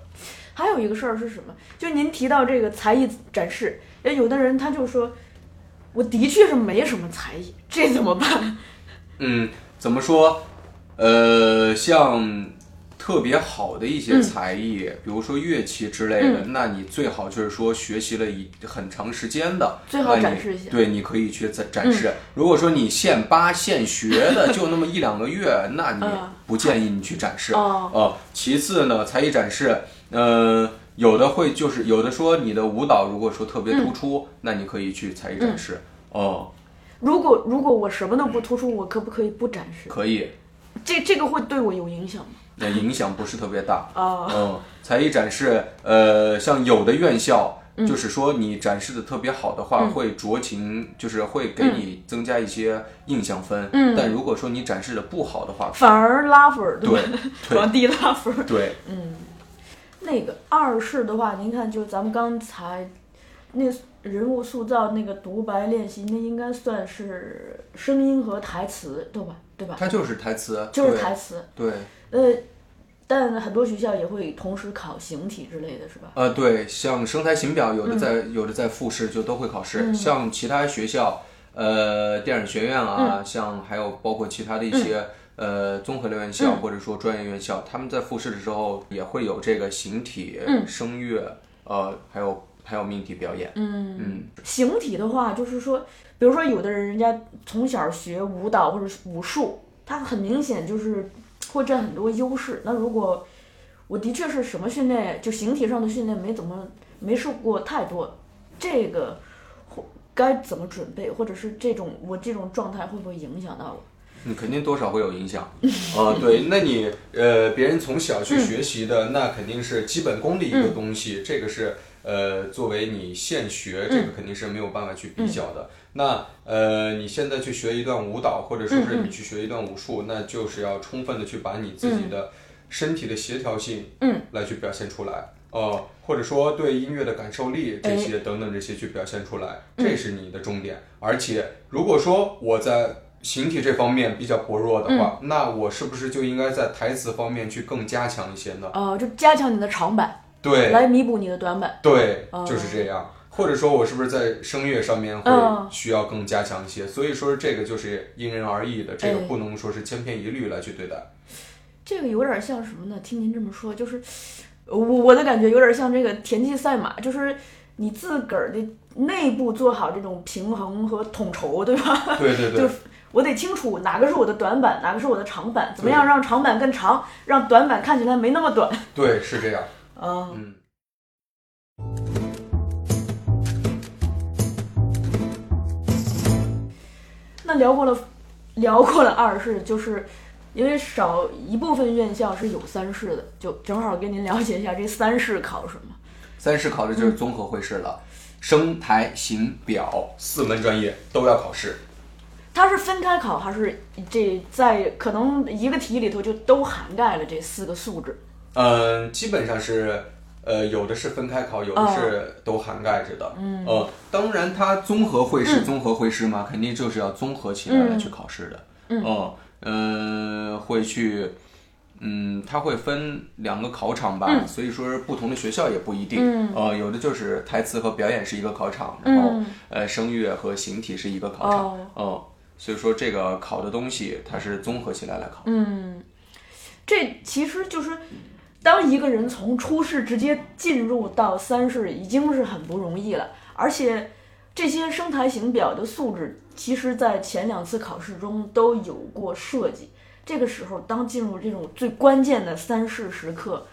还有一个事儿是什么？就您提到这个才艺展示，哎，有的人他就说，我的确是没什么才艺，这怎么办？嗯，怎么说？呃，像特别好的一些嗯才艺，比如说乐器之类的，那你最好就是说学习了一很长时间的，最好展示一下嗯对，你可以去展展示。如果说你现扒现学的，就那么一两个月，那你嗯不建议你去展示。哦呃，其次呢，才艺展示，呃。有的会就是有的说你的舞蹈如果说特别突出，那你可以去才艺展示。哦，如果如果我什么都不突出，我可不可以不展示？可以。这这个会对我有影响吗？那影响不是特别大。哦嗯，才艺展示，呃，像有的院校，嗯就是说你展示的特别好的话，会酌情，就是会给你增加一些印象分。嗯但如果说你展示的不好的话，反而拉分儿，对往低 拉分儿。对，那个二试的话，您看，就咱们刚才那人物塑造那个独白练习，那应该算是声音和台词，对吧？对吧？它就是台词，就是台词。对。呃，但很多学校也会同时考形体之类的，是吧？呃，对，像声台形表，有的在、有的在复试就都会考试。嗯像其他学校，呃，电影学院啊，嗯像还有包括其他的一些、呃综合类院校、嗯或者说专业院校，他们在复试的时候也会有这个形体、嗯声乐，呃，还有还有命题表演。嗯嗯形体的话，就是说，比如说有的人人家从小学舞蹈或者是武术，他很明显就是会占很多优势。那如果我的确是什么训练，就形体上的训练没怎么没受过太多，这个或该怎么准备，或者是这种我这种状态会不会影响到我？嗯，肯定多少会有影响。啊、对，那你呃，别人从小去学习的，那肯定是基本功的一个东西，这个是呃，作为你现学，这个肯定是没有办法去比较的。那呃，你现在去学一段舞蹈，或者说是你去学一段武术，那就是要充分的去把你自己的身体的协调性，嗯，来去表现出来。呃，或者说对音乐的感受力这些等等这些去表现出来，这是你的重点。而且如果说我在形体这方面比较薄弱的话，那我是不是就应该在台词方面去更加强一些呢？呃，就加强你的长板，对来弥补你的短板。对哦，就是这样。或者说我是不是在声乐上面会嗯需要更加强一些？所以说这个就是因人而异的，这个哎不能说是千篇一律来去对待。这个有点像什么呢？听您这么说，就是我我的感觉有点像这个田忌赛马，就是你自个儿的内部做好这种平衡和统筹，对吧？对对对 就，我得清楚哪个是我的短板，哪个是我的长板，怎么样让长板更长，让短板看起来没那么短。对是这样。啊，嗯，那聊过了，聊过了二试，就是因为少一部分院校是有三试的，就正好跟您了解一下这三试考什么。三试考的就是综合会试了，声台形表四门专业都要考试。它是分开考，还是这在可能一个题里头就都涵盖了这四个素质？嗯，基本上是，呃，有的是分开考，有的哦是都涵盖着的。嗯，呃，当然，它综合会试，综合会试嘛，肯定就是要综合起来来去考试的。嗯，哦，呃，会去，嗯，它会分两个考场吧，所以说不同的学校也不一定。嗯，呃，有的就是台词和表演是一个考场，然后、呃，声乐和形体是一个考场。哦哦，所以说这个考的东西它是综合起来来考。嗯这其实就是，当一个人从初试直接进入到三试，已经是很不容易了。而且这些声台形表的素质，其实在前两次考试中都有过设计。这个时候，当进入这种最关键的三试时刻，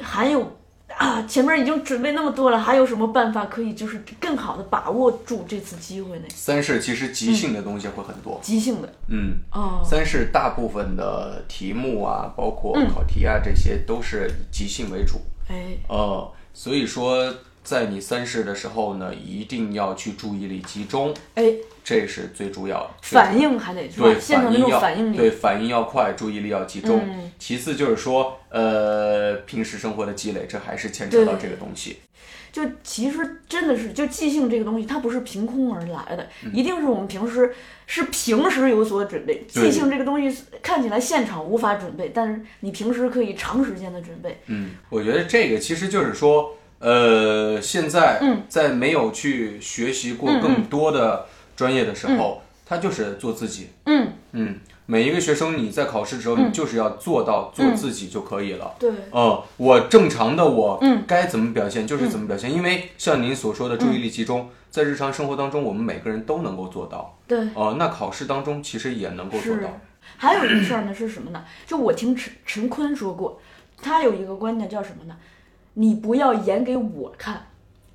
还有啊，前面已经准备那么多了，还有什么办法可以就是更好的把握住这次机会呢？三是其实即兴的东西会很多。即兴的嗯。哦，三是大部分的题目啊，包括考题啊，这些都是以即兴为主。哎，呃，所以说在你三试的时候呢，一定要去注意力集中，哎，这是最主要的。反应还得对？现场那反应要种反应力，对反应要快，注意力要集中。嗯其次就是说，呃，平时生活的积累，这还是牵扯到这个东西。就其实真的是，就即兴这个东西，它不是凭空而来的，嗯一定是我们平时是平时有所准备。对即兴这个东西看起来现场无法准备，但是你平时可以长时间的准备。嗯，我觉得这个其实就是说，呃，现在嗯在没有去学习过更多的专业的时候，他就是做自己。嗯嗯，每一个学生你在考试的时候，你就是要做到做自己就可以了。对，呃，我正常的我，嗯该怎么表现就是怎么表现，因为像您所说的注意力集中，在日常生活当中，我们每个人都能够做到。对，呃，那考试当中其实也能够做是到。。还有一个事儿呢是什么呢？就我听陈陈坤说过，他有一个观点叫什么呢？你不要演给我看，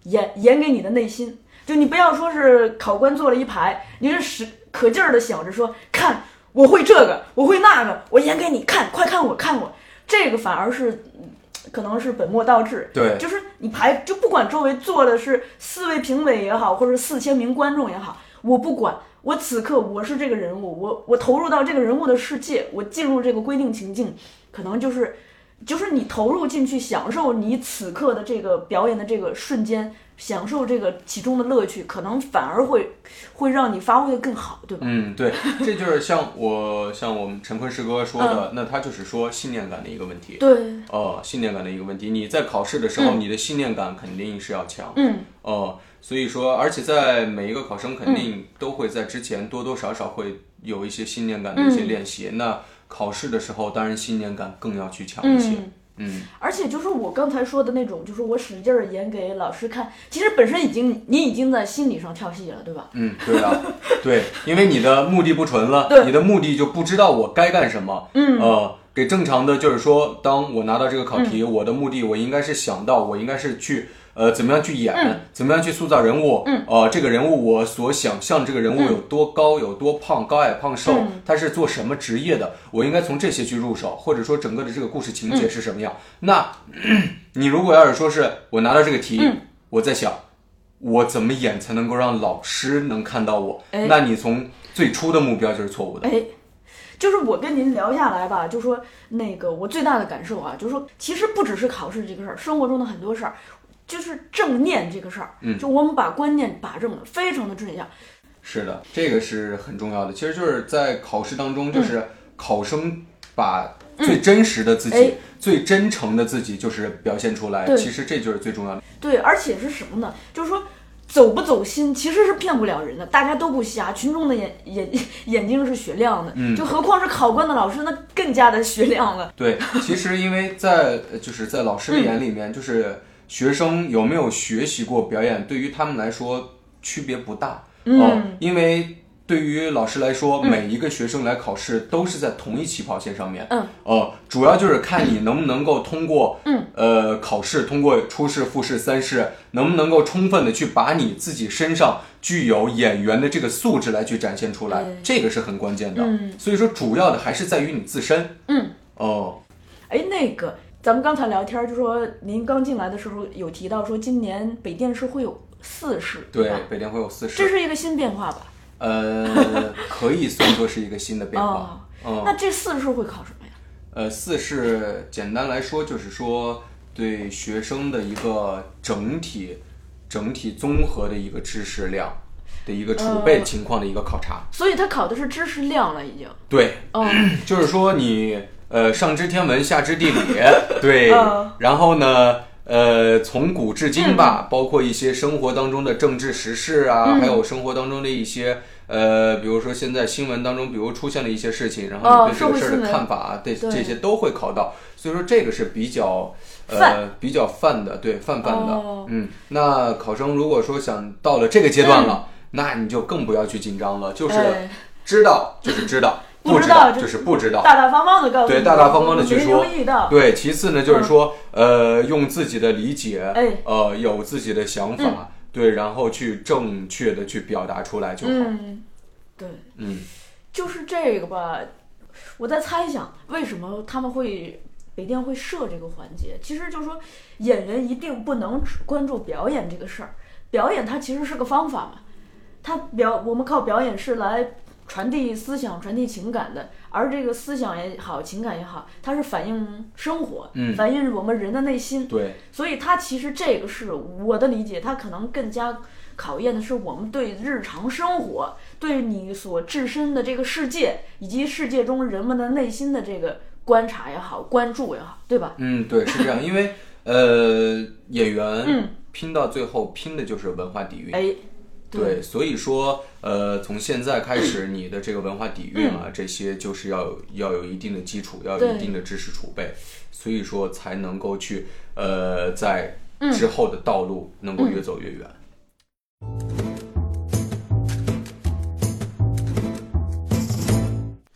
演演给你的内心。就你不要说是考官坐了一排，你是使可劲儿的想着说，看我会这个，我会那个，我演给你看，快看我看我。这个反而是嗯可能是本末倒置。对就是你排就不管周围坐的是四位评委也好，或者四千名观众也好，我不管，我此刻我是这个人物，我我投入到这个人物的世界，我进入这个规定情境，可能就是就是你投入进去，享受你此刻的这个表演的这个瞬间，享受这个其中的乐趣，可能反而会会让你发挥的更好，对吧？嗯，对，这就是像我像我们陈坤师哥说的，那他就是说信念感的一个问题。对，哦，信念感的一个问题。你在考试的时候，你的信念感肯定是要强。嗯，哦，所以说，而且在每一个考生肯定都会在之前多多少少会有一些信念感的一些练习。那考试的时候，当然信念感更要去强一些。嗯嗯，而且就是我刚才说的那种，就是我使劲儿演给老师看，其实本身已经你已经在心理上跳戏了，对吧？嗯，对啊，对，因为你的目的不纯了，对你的目的就不知道我该干什么。嗯，呃，给正常的就是说，当我拿到这个考题，我的目的我应该是想到，我应该是去。呃，怎么样去演？怎么样去塑造人物？嗯，呃，这个人物我所想象这个人物有多高、有多胖、高矮胖瘦，他是做什么职业的？我应该从这些去入手，或者说整个的这个故事情节是什么样？那你如果要是说是我拿到这个题，我在想，我怎么演才能够让老师能看到我？哎那你从最初的目标就是错误的。哎，就是我跟您聊下来吧，就说那个我最大的感受啊，就是说其实不只是考试这个事儿，生活中的很多事儿，就是正念这个事儿，嗯，就我们把观念把正了，非常的正向。是的，这个是很重要的。其实就是在考试当中，就是考生把最真实的自己、哎最真诚的自己就是表现出来。其实这就是最重要的。对，而且是什么呢？就是说。走不走心其实是骗不了人的，大家都不瞎，群众的眼眼 眼睛是雪亮的，嗯就何况是考官的老师，那更加的雪亮了。对，其实因为在呃就是在老师的眼里面，就是学生有没有学习过表演，对于他们来说区别不大。嗯哦因为对于老师来说，每一个学生来考试都是在同一起跑线上面。嗯。呃，主要就是看你能不能够通过嗯呃考试，通过初试、复试、三试，能不能够充分的去把你自己身上具有演员的这个素质来去展现出来对，这个是很关键的。嗯所以说，主要的还是在于你自身。嗯。哦。哎，那个，咱们刚才聊天就说，您刚进来的时候有提到说，今年北电是会有四试，对吧，北电会有四试这，是一个新变化吧？呃，可以算作是一个新的变化。嗯，那这四试会考什么呀？呃，四试简单来说就是说对学生的一个整体、整体综合的一个知识量的一个储备情况的一个考察。所以他考的是知识量了，已经。对，哦，就是说你呃上知天文下知地理，对。嗯，然后呢。呃，从古至今吧，包括一些生活当中的政治时事啊，还有生活当中的一些呃，比如说现在新闻当中，比如出现了一些事情，然后哦你对这个事儿的看法啊，对对。这些都会考到，所以说这个是比较呃比较泛的，对泛泛的，哦。嗯，那考生如果说想到了这个阶段了，那你就更不要去紧张了，就是哎。知道就是知道，不知道就就是不知道，大大方方的告诉，对大大方方的去说。对，其次呢，就是说，呃，用自己的理解，哎呃，有自己的想法，对，然后去正确的去表达出来就好。嗯，对，嗯就是这个吧。我在猜想，为什么他们会北电会设这个环节？其实就是说，演员一定不能只关注表演这个事儿，表演它其实是个方法嘛。它表我们靠表演是来传递思想、传递情感的，而这个思想也好，情感也好，它是反映生活，嗯反映我们人的内心。对，所以它其实这个是我的理解，它可能更加考验的是我们对日常生活、对你所置身的这个世界以及世界中人们的内心的这个观察也好、关注也好，对吧？嗯，对，是这样，因为呃，演员嗯拼到最后拼的就是文化底蕴。哎，对，所以说，呃，从现在开始，你的这个文化底蕴啊，这些就是要有要有一定的基础，要有一定的知识储备，所以说才能够去，呃，在之后的道路能够越走越远。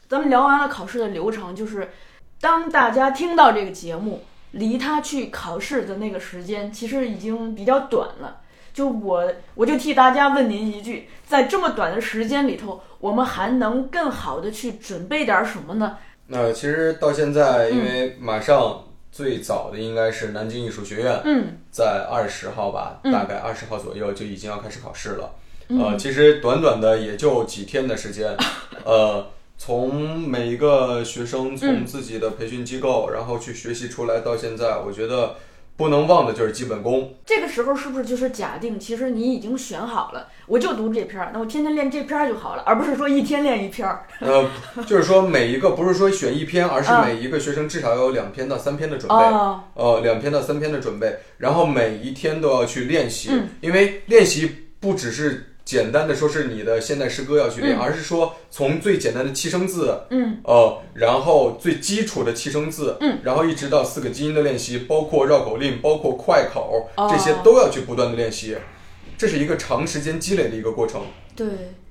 咱们聊完了考试的流程，就是当大家听到这个节目，离他去考试的那个时间其实已经比较短了。就我，我就替大家问您一句，在这么短的时间里头，我们还能更好的去准备点什么呢？那其实到现在，因为马上最早的应该是南京艺术学院，嗯在二十号吧，嗯大概二十号左右就已经要开始考试了。呃，其实短短的也就几天的时间，呃，从每一个学生从自己的培训机构，然后去学习出来到现在，我觉得不能忘的就是基本功。这个时候是不是就是假定，其实你已经选好了，我就读这篇儿，那我天天练这篇儿就好了，而不是说一天练一篇儿。呃，就是说每一个不是说选一篇，而是啊每一个学生至少要有两篇到三篇的准备。哦，呃，两篇到三篇的准备，然后每一天都要去练习，嗯因为练习不只是简单的说是你的现代诗歌要去练，嗯。而是说从最简单的七声字，嗯。呃，然后最基础的七声字，嗯，然后一直到四个基因的练习，包括绕口令，包括快口，哦。这些都要去不断的练习，这是一个长时间积累的一个过程。对，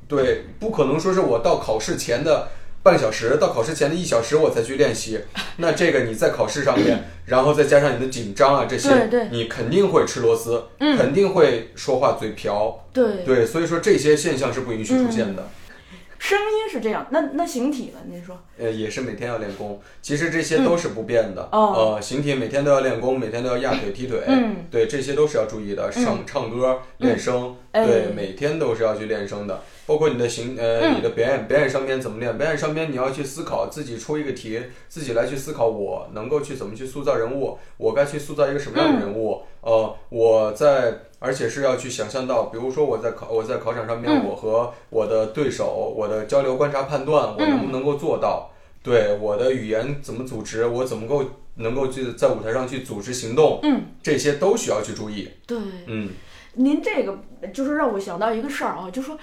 对，不可能说是我到考试前的半小时，到考试前的一小时我才去练习。那这个你在考试上面，然后再加上你的紧张啊这些，对对你肯定会吃螺丝，嗯肯定会说话嘴瓢。对，对，所以说这些现象是不允许出现的。声音是这样，那那形体呢？您说？呃，也是每天要练功，其实这些都是不变的。哦呃，形体每天都要练功，每天都要压腿踢腿。嗯对，这些都是要注意的。唱、唱歌、练声，哎对，每天都是要去练声的。包括你的形，呃，嗯你的表演，表演上面怎么练？表演上面你要去思考，自己出一个题，自己来去思考，我能够去怎么去塑造人物，我该去塑造一个什么样的人物？呃，我在，而且是要去想象到，比如说我在考，我在考场上面，嗯我和我的对手，我的交流、观察、判断，我能不能够做到？对我的语言怎么组织，我怎么够能够去在舞台上去组织行动，嗯，这些都需要去注意。对，嗯，您这个就是让我想到一个事儿啊，就说。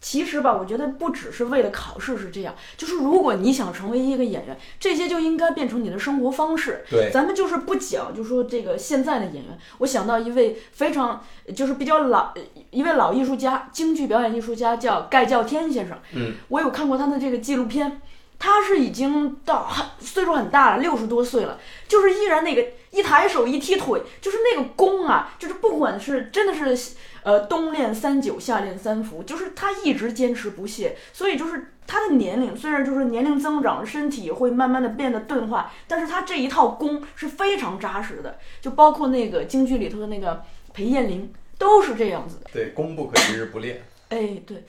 其实吧，我觉得不只是为了考试是这样，就是如果你想成为一个演员，这些就应该变成你的生活方式。对，咱们就是不讲，就说这个现在的演员，我想到一位非常就是比较老一位老艺术家，京剧表演艺术家叫盖叫天先生。嗯，我有看过他的这个纪录片，他是已经到很岁数很大了，六十多岁了，就是依然那个一抬手一踢腿，就是那个功啊，就是不管是真的是。呃，冬练三九，夏练三伏，就是他一直坚持不懈，所以就是他的年龄虽然就是年龄增长，身体会慢慢的变得钝化，但是他这一套功是非常扎实的，就包括那个京剧里头的那个裴艳玲都是这样子的。对，功不可一日不练。哎，对，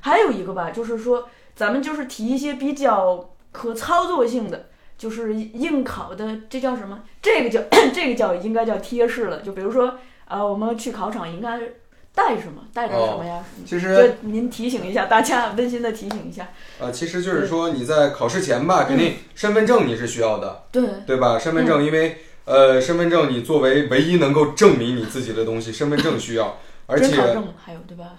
还有一个吧，就是说咱们就是提一些比较可操作性的，就是应考的，这叫什么？这个叫 这个叫应该叫贴士了，就比如说啊，我们去考场应该。带什么？带点什么呀？其实您提醒一下大家，温馨的提醒一下。呃，其实就是说你在考试前吧，肯定身份证你是需要的，对对吧？身份证，因为呃，身份证你作为唯一能够证明你自己的东西，身份证需要，而且证还有对吧？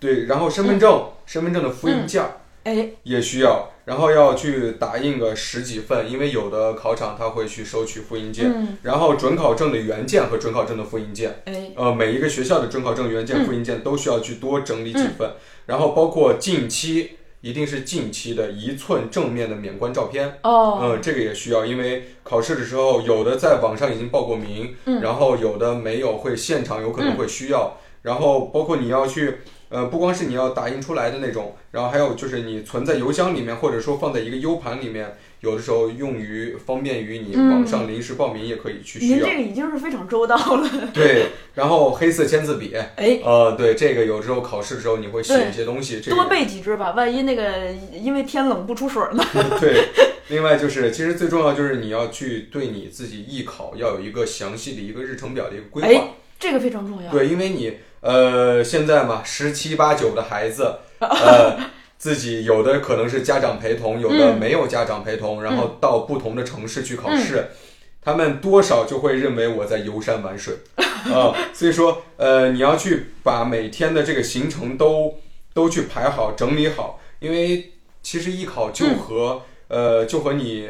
对，然后身份证，身份证的复印件。哎，也需要，然后要去打印个十几份，因为有的考场他会去收取复印件，然后准考证的原件和准考证的复印件，哎，呃，每一个学校的准考证原件、复印件都需要去多整理几份，然后包括近期一定是近期的一寸正面的免冠照片，哦，嗯，这个也需要，因为考试的时候有的在网上已经报过名，然后有的没有，会现场有可能会需要，然后包括你要去。呃，不光是你要打印出来的那种，然后还有就是你存在邮箱里面，或者说放在一个 U 盘里面，有的时候用于方便于你网上临时报名也可以去需要。您这个已经是非常周到了。对，然后黑色签字笔，哎，呃，对，这个有时候考试的时候你会写一些东西，多备几支吧，万一那个因为天冷不出水呢。对，另外就是其实最重要就是你要去对你自己艺考要有一个详细的一个日程表的一个规划，这个非常重要。对，因为你。呃，现在嘛，十七八九的孩子，呃，自己有的可能是家长陪同，有的没有家长陪同，然后到不同的城市去考试，他们多少就会认为我在游山玩水 啊。所以说，呃，你要去把每天的这个行程都都去排好、整理好，因为其实艺考就和呃，就和你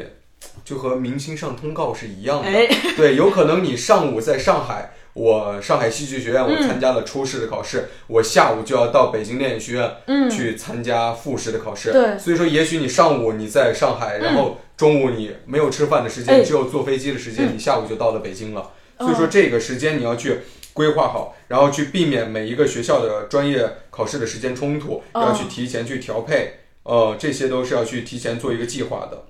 就和明星上通告是一样的，对，有可能你上午在上海。我上海戏剧学院，我参加了初试的考试，我下午就要到北京电影学院去参加复试的考试。对，所以说，也许你上午你在上海，然后中午你没有吃饭的时间，只有坐飞机的时间，你下午就到了北京了。所以说，这个时间你要去规划好，然后去避免每一个学校的专业考试的时间冲突，要去提前去调配。呃，这些都是要去提前做一个计划的。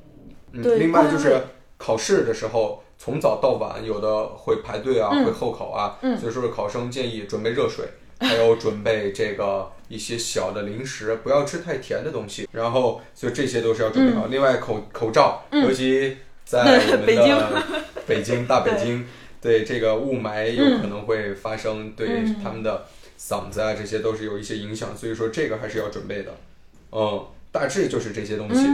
嗯，另外就是考试的时候。从早到晚，有的会排队啊，会候考啊，所以说考生建议准备热水，还有准备这个一些小的零食，不要吃太甜的东西。然后，所以这些都是要准备好。另外，口口罩，尤其在我们的北京 大北京，对这个雾霾有可能会发生，对他们的嗓子啊，这些都是有一些影响。所以说这个还是要准备的。嗯，大致就是这些东西。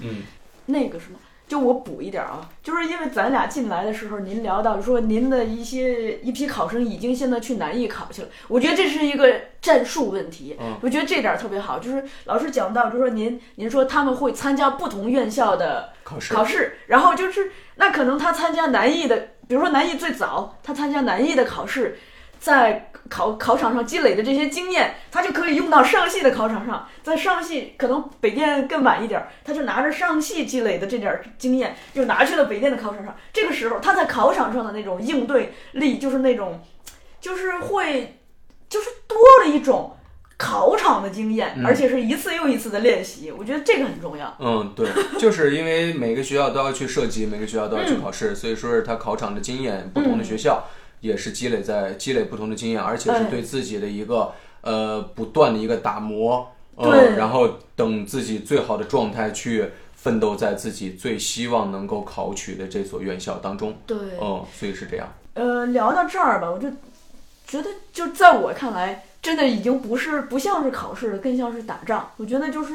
嗯，那个什么。就我补一点啊，就是因为咱俩进来的时候，您聊到说您的一些一批考生已经现在去南艺考去了，我觉得这是一个战术问题。嗯，我觉得这点特别好，就是老师讲到，就说您您说他们会参加不同院校的考试，考试，然后就是那可能他参加南艺的，比如说南艺最早他参加南艺的考试，在。考考场上积累的这些经验，他就可以用到上戏的考场上。在上戏可能北电更晚一点，他就拿着上戏积累的这点经验，又拿去了北电的考场上。这个时候他在考场上的那种应对力，就是那种，就是会，就是多了一种考场的经验，而且是一次又一次的练习。我觉得这个很重要。嗯，对，就是因为每个学校都要去设计，每个学校都要去考试，所以说是他考场的经验，不同的学校。也是积累在积累不同的经验，而且是对自己的一个呃不断的一个打磨，呃，然后等自己最好的状态去奋斗在自己最希望能够考取的这所院校当中。对，嗯，所以是这样。呃，聊到这儿吧，我就觉得就在我看来，真的已经不是不像是考试了，更像是打仗。我觉得就是，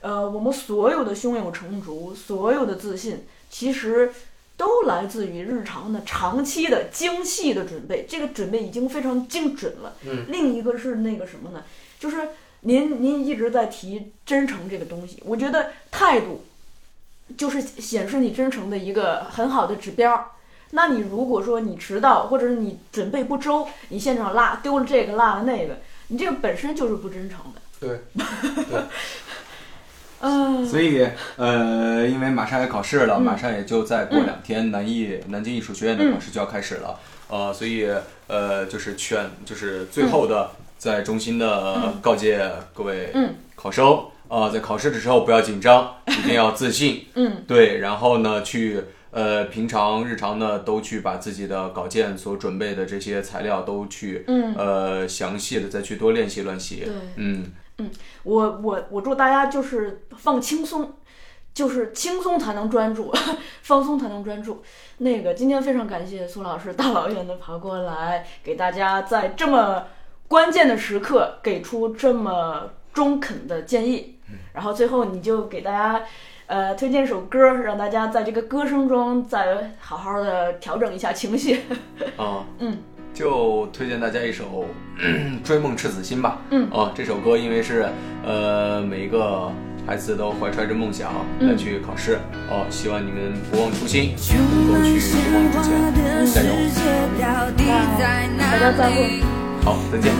呃，我们所有的胸有成竹，所有的自信，其实都来自于日常的长期的精细的准备。这个准备已经非常精准了。嗯。另一个是那个什么呢？就是您您一直在提真诚这个东西，我觉得态度就是显示你真诚的一个很好的指标。那你如果说你迟到，或者是你准备不周，你现场落丢了这个落了那个，你这个本身就是不真诚的。对。嗯。所以呃，因为马上要考试了，马上也就再过两天，南艺南京艺术学院的考试就要开始了。呃，所以呃，就是劝，就是最后的在衷心的告诫各位考生啊，在考试的时候不要紧张，一定要自信。嗯。对，然后呢，去。呃，平常日常呢，都去把自己的稿件所准备的这些材料都去，嗯，呃，详细的再去多练习练习。对，嗯嗯，我我我祝大家就是放轻松，就是轻松才能专注，放松才能专注。那个今天非常感谢苏老师大老远的跑过来，给大家在这么关键的时刻给出这么中肯的建议。然后最后你就给大家。呃，推荐一首歌，让大家在这个歌声中再好好的调整一下情绪。啊，嗯，就推荐大家一首《追梦赤子心》吧。嗯，哦，这首歌因为是呃每一个孩子都怀揣着梦想来去考试，哦，希望你们不忘初心，能够去勇往直前，加油！那大家再会。好，再见。